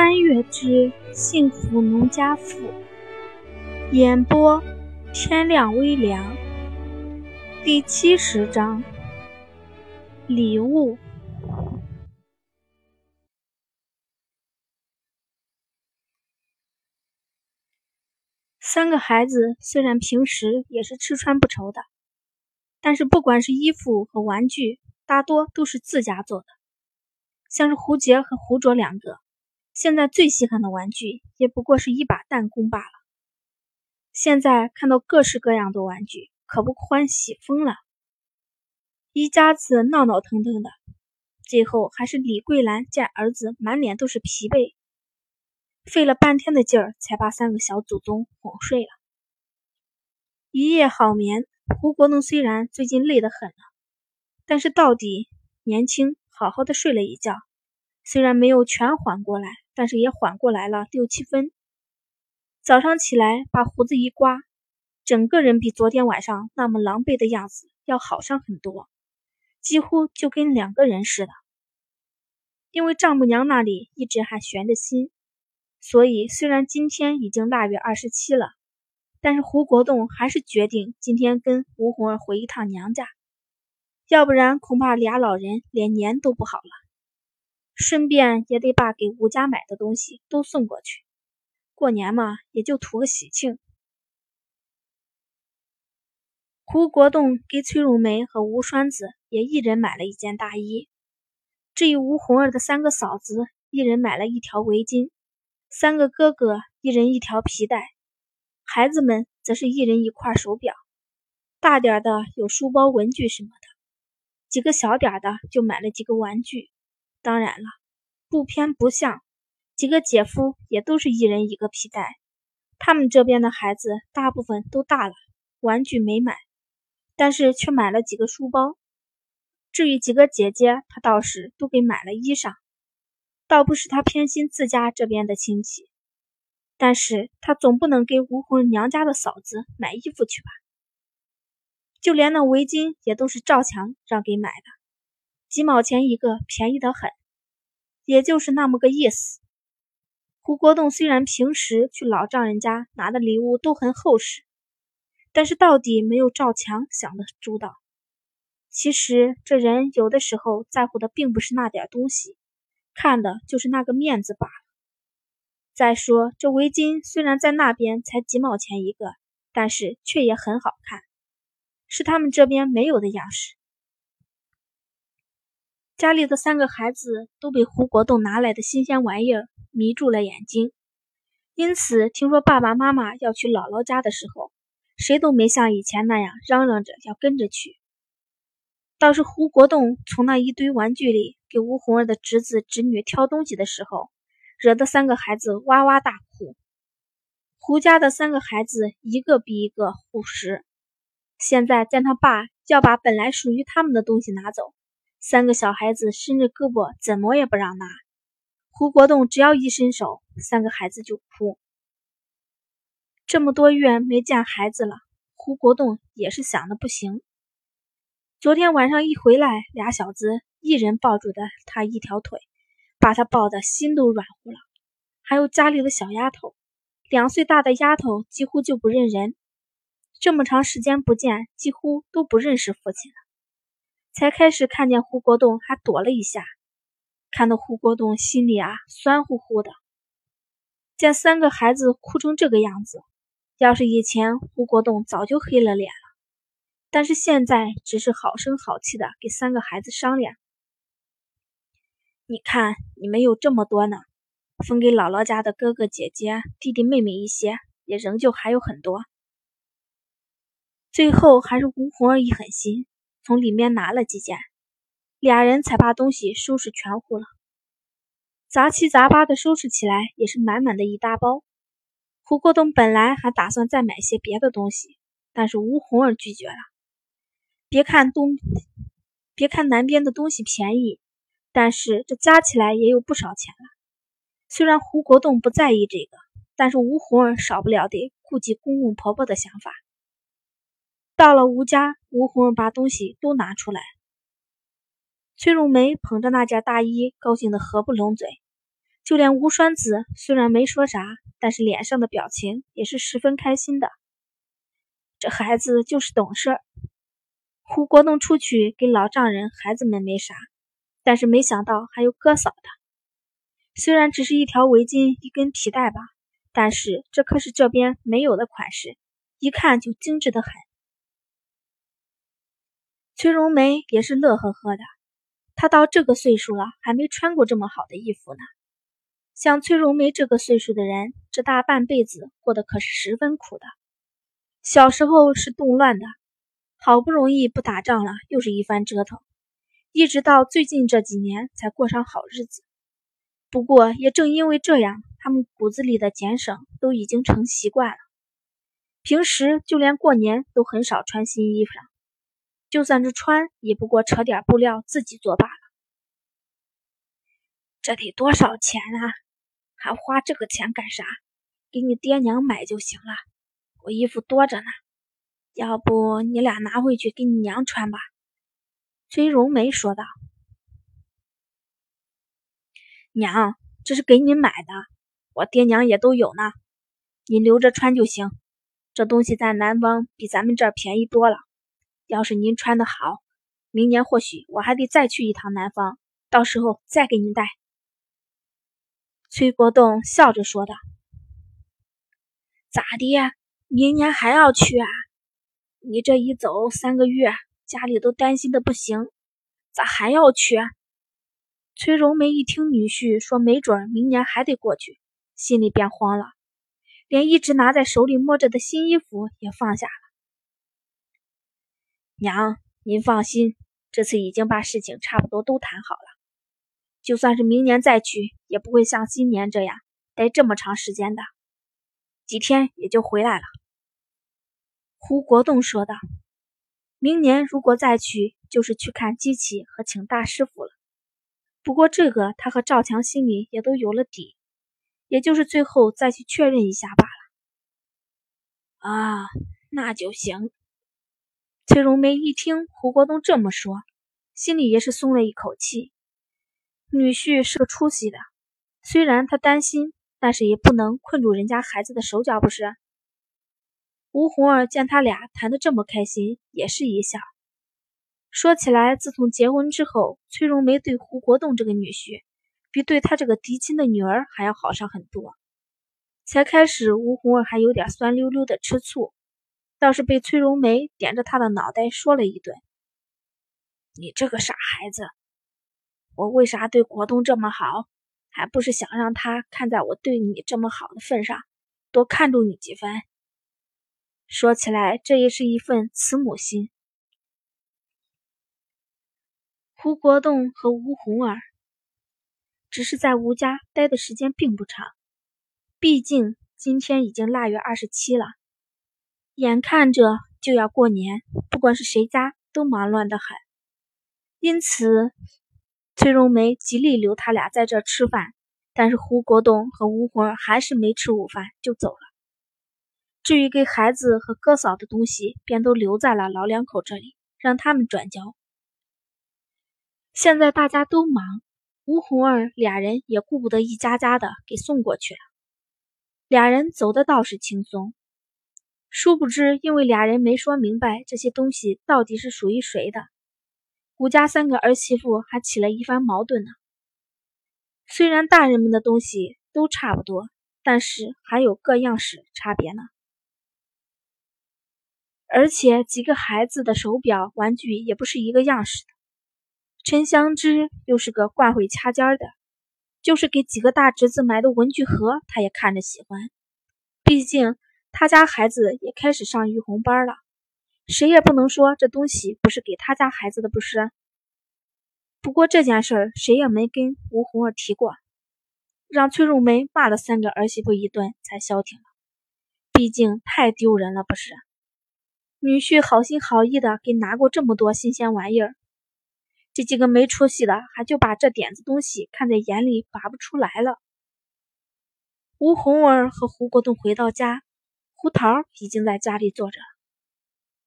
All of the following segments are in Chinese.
穿越之幸福农家妇，演播天亮微凉。第七十章礼物。三个孩子虽然平时也是吃穿不愁的，但是不管是衣服和玩具，大多都是自家做的。像是胡杰和胡卓两个。现在最稀罕的玩具也不过是一把弹弓罢了。现在看到各式各样的玩具，可不欢喜疯了。一家子闹闹腾腾的，最后还是李桂兰见儿子满脸都是疲惫，费了半天的劲儿才把三个小祖宗哄睡了。一夜好眠。胡国栋虽然最近累得很了，但是到底年轻，好好的睡了一觉，虽然没有全缓过来。但是也缓过来了六七分。早上起来把胡子一刮，整个人比昨天晚上那么狼狈的样子要好上很多，几乎就跟两个人似的。因为丈母娘那里一直还悬着心，所以虽然今天已经腊月二十七了，但是胡国栋还是决定今天跟吴红儿回一趟娘家，要不然恐怕俩老人连年都不好了。顺便也得把给吴家买的东西都送过去，过年嘛，也就图个喜庆。胡国栋给崔荣梅和吴栓子也一人买了一件大衣，至于吴红儿的三个嫂子，一人买了一条围巾，三个哥哥一人一条皮带，孩子们则是一人一块手表，大点的有书包、文具什么的，几个小点的就买了几个玩具。当然了，不偏不向，几个姐夫也都是一人一个皮带。他们这边的孩子大部分都大了，玩具没买，但是却买了几个书包。至于几个姐姐，他倒是都给买了衣裳。倒不是他偏心自家这边的亲戚，但是他总不能给吴红娘家的嫂子买衣服去吧？就连那围巾也都是赵强让给买的。几毛钱一个，便宜得很，也就是那么个意思。胡国栋虽然平时去老丈人家拿的礼物都很厚实，但是到底没有赵强想的周到。其实这人有的时候在乎的并不是那点东西，看的就是那个面子罢了。再说这围巾虽然在那边才几毛钱一个，但是却也很好看，是他们这边没有的样式。家里的三个孩子都被胡国栋拿来的新鲜玩意儿迷住了眼睛，因此听说爸爸妈妈要去姥姥家的时候，谁都没像以前那样嚷嚷着要跟着去。倒是胡国栋从那一堆玩具里给吴红儿的侄子侄女挑东西的时候，惹得三个孩子哇哇大哭。胡家的三个孩子一个比一个护食，现在见他爸要把本来属于他们的东西拿走。三个小孩子伸着胳膊，怎么也不让拿。胡国栋只要一伸手，三个孩子就哭。这么多月没见孩子了，胡国栋也是想的不行。昨天晚上一回来，俩小子一人抱住的他一条腿，把他抱得心都软乎了。还有家里的小丫头，两岁大的丫头几乎就不认人，这么长时间不见，几乎都不认识父亲了。才开始看见胡国栋，还躲了一下，看到胡国栋心里啊酸乎乎的。见三个孩子哭成这个样子，要是以前胡国栋早就黑了脸了，但是现在只是好声好气的给三个孩子商量：“你看，你们有这么多呢，分给姥姥家的哥哥姐姐、弟弟妹妹一些，也仍旧还有很多。”最后还是吴红儿一狠心。从里面拿了几件，俩人才把东西收拾全乎了。杂七杂八的收拾起来也是满满的一大包。胡国栋本来还打算再买些别的东西，但是吴红儿拒绝了。别看东，别看南边的东西便宜，但是这加起来也有不少钱了。虽然胡国栋不在意这个，但是吴红儿少不了得顾及公公婆婆的想法。到了吴家，吴红把东西都拿出来。崔荣梅捧着那件大衣，高兴得合不拢嘴。就连吴栓子虽然没说啥，但是脸上的表情也是十分开心的。这孩子就是懂事儿。胡国栋出去给老丈人、孩子们没啥，但是没想到还有哥嫂的。虽然只是一条围巾、一根皮带吧，但是这可是这边没有的款式，一看就精致的很。崔荣梅也是乐呵呵的，她到这个岁数了，还没穿过这么好的衣服呢。像崔荣梅这个岁数的人，这大半辈子过得可是十分苦的。小时候是动乱的。好不容易不打仗了，又是一番折腾，一直到最近这几年才过上好日子。不过也正因为这样，他们骨子里的俭省都已经成习惯了。平时就连过年都很少穿新衣服，就算是穿，也不过扯点布料自己做罢了。这得多少钱啊？还花这个钱干啥？给你爹娘买就行了。我衣服多着呢。要不你俩拿回去给你娘穿吧。”崔荣梅说道。“娘，这是给你买的，我爹娘也都有呢，你留着穿就行。这东西在南方比咱们这儿便宜多了。要是您穿的好，明年或许我还得再去一趟南方，到时候再给您带。”崔国栋笑着说道。“咋的？明年还要去啊？”你这一走三个月，家里都担心的不行，咋还要去？崔荣梅一听女婿说没准明年还得过去，心里便慌了，连一直拿在手里摸着的新衣服也放下了。娘，您放心，这次已经把事情差不多都谈好了，就算是明年再去，也不会像今年这样待这么长时间的，几天也就回来了。胡国栋说道：“明年如果再去，就是去看机器和请大师傅了。不过这个他和赵强心里也都有了底，也就是最后再去确认一下罢了。”啊，那就行。崔荣梅一听胡国栋这么说，心里也是松了一口气。女婿是个出息的，虽然他担心，但是也不能困住人家孩子的手脚，不是？吴红儿见他俩谈得这么开心，也是一笑。说起来，自从结婚之后，崔荣梅对胡国栋这个女婿，比对他这个嫡亲的女儿还要好上很多。才开始，吴红儿还有点酸溜溜的吃醋，倒是被崔荣梅点着他的脑袋说了一顿：“你这个傻孩子，我为啥对国栋这么好？还不是想让他看在我对你这么好的份上，多看重你几分。”说起来，这也是一份慈母心。胡国栋和吴红儿只是在吴家待的时间并不长，毕竟今天已经腊月二十七了，眼看着就要过年，不管是谁家都忙乱的很。因此，崔荣梅极力留他俩在这吃饭，但是胡国栋和吴红儿还是没吃午饭就走了。至于给孩子和哥嫂的东西，便都留在了老两口这里，让他们转交。现在大家都忙，吴红儿俩人也顾不得一家家的给送过去了。俩人走的倒是轻松，殊不知因为俩人没说明白这些东西到底是属于谁的，吴家三个儿媳妇还起了一番矛盾呢。虽然大人们的东西都差不多，但是还有各样式差别呢。而且几个孩子的手表、玩具也不是一个样式的。陈香芝又是个惯会掐尖的，就是给几个大侄子买的文具盒，他也看着喜欢。毕竟他家孩子也开始上育红班了，谁也不能说这东西不是给他家孩子的，不是。不过这件事谁也没跟吴红儿提过，让崔荣梅骂了三个儿媳妇一顿才消停了。毕竟太丢人了，不是？女婿好心好意的给拿过这么多新鲜玩意儿，这几个没出息的还就把这点子东西看在眼里，拔不出来了。吴红儿和胡国栋回到家，胡桃已经在家里坐着，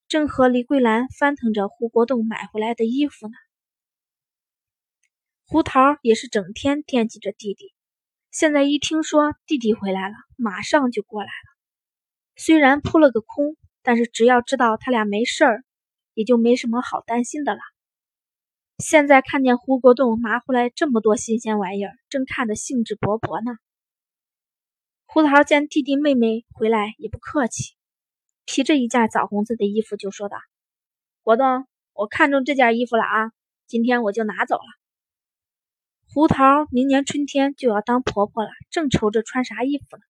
正和李桂兰翻腾着胡国栋买回来的衣服呢。胡桃也是整天惦记着弟弟，现在一听说弟弟回来了，马上就过来了。虽然扑了个空，但是只要知道他俩没事儿，也就没什么好担心的了。现在看见胡国栋拿回来这么多新鲜玩意儿，正看得兴致勃勃呢。胡桃见弟弟妹妹回来，也不客气，提着一件枣红色的衣服就说道：“国栋，我看中这件衣服了啊，今天我就拿走了。”胡桃明年春天就要当婆婆了，正愁着穿啥衣服呢，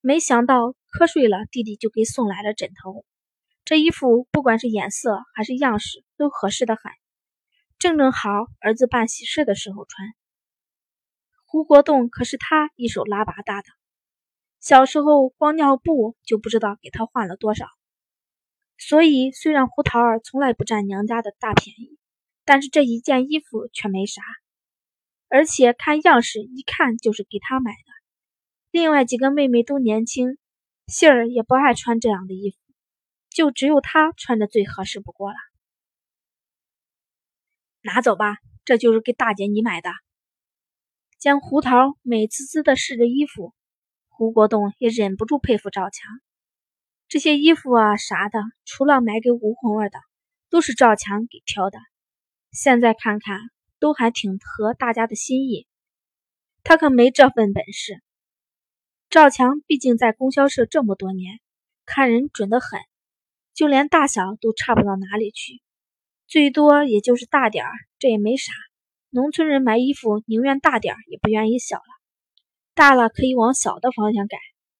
没想到瞌睡了，弟弟就给送来了枕头。这衣服不管是颜色还是样式，都合适的很。正正好儿子办喜事的时候穿。胡国栋可是他一手拉拔大的，小时候光尿布就不知道给他换了多少。所以虽然胡桃儿从来不占娘家的大便宜，但是这一件衣服却没啥，而且看样式一看就是给他买的。另外几个妹妹都年轻，杏儿也不爱穿这样的衣服，就只有她穿着最合适不过了。拿走吧，这就是给大姐你买的。见胡桃美滋滋的试着衣服，胡国栋也忍不住佩服赵强。这些衣服啊啥的，除了买给吴红儿的，都是赵强给挑的。现在看看，都还挺合大家的心意。他可没这份本事。赵强毕竟在供销社这么多年，看人准得很，就连大小都差不到哪里去。最多也就是大点儿，这也没啥。农村人买衣服宁愿大点儿，也不愿意小了。大了可以往小的方向改，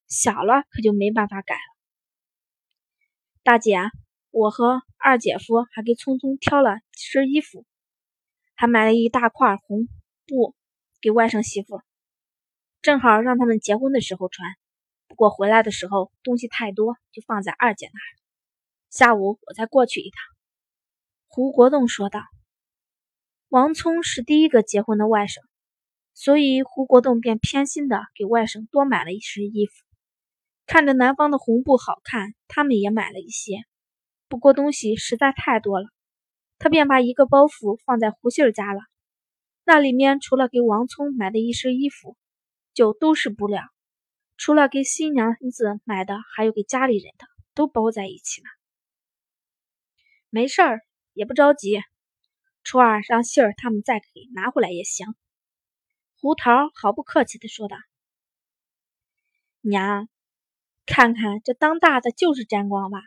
小了可就没办法改了。大姐，我和二姐夫还给聪聪挑了几身衣服，还买了一大块红布给外甥媳妇，正好让他们结婚的时候穿。不过回来的时候东西太多，就放在二姐那儿。下午我再过去一趟。胡国栋说道：“王聪是第一个结婚的外甥，所以胡国栋便偏心的给外甥多买了一身衣服。看着南方的红布好看，他们也买了一些。不过东西实在太多了，他便把一个包袱放在胡杏儿家了。那里面除了给王聪买的一身衣服，就都是布料。除了给新娘子买的，还有给家里人的，都包在一起了。没事儿。”也不着急，初二让杏儿他们再给拿回来也行。胡桃毫不客气的说道：“娘，看看这当大的就是沾光吧？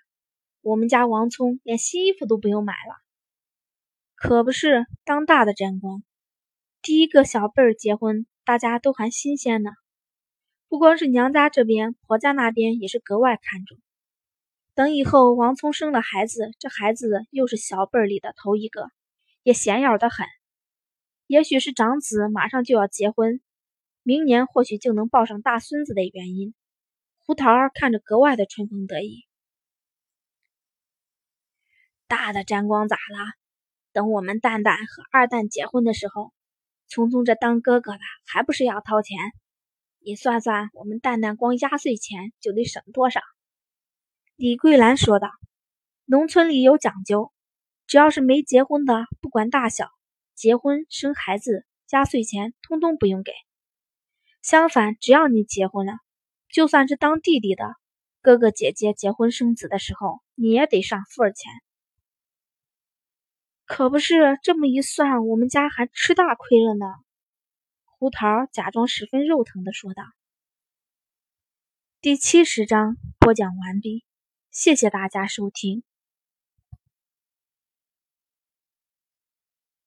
我们家王聪连新衣服都不用买了，可不是当大的沾光。第一个小辈儿结婚，大家都还新鲜呢。不光是娘家这边，婆家那边也是格外看重。”等以后王聪生了孩子，这孩子又是小辈里的头一个，也显眼的很。也许是长子马上就要结婚，明年或许就能抱上大孙子的原因，胡桃儿看着格外的春风得意。大的沾光咋了？等我们蛋蛋和二蛋结婚的时候，聪聪这当哥哥的还不是要掏钱？你算算，我们蛋蛋光压岁钱就得省多少？李桂兰说道：“农村里有讲究，只要是没结婚的，不管大小，结婚生孩子，压岁钱通通不用给。相反，只要你结婚了，就算是当弟弟的哥哥姐姐结婚生子的时候，你也得上份儿钱。可不是这么一算，我们家还吃大亏了呢。”胡桃假装十分肉疼的说道。第七十章播讲完毕。谢谢大家收听。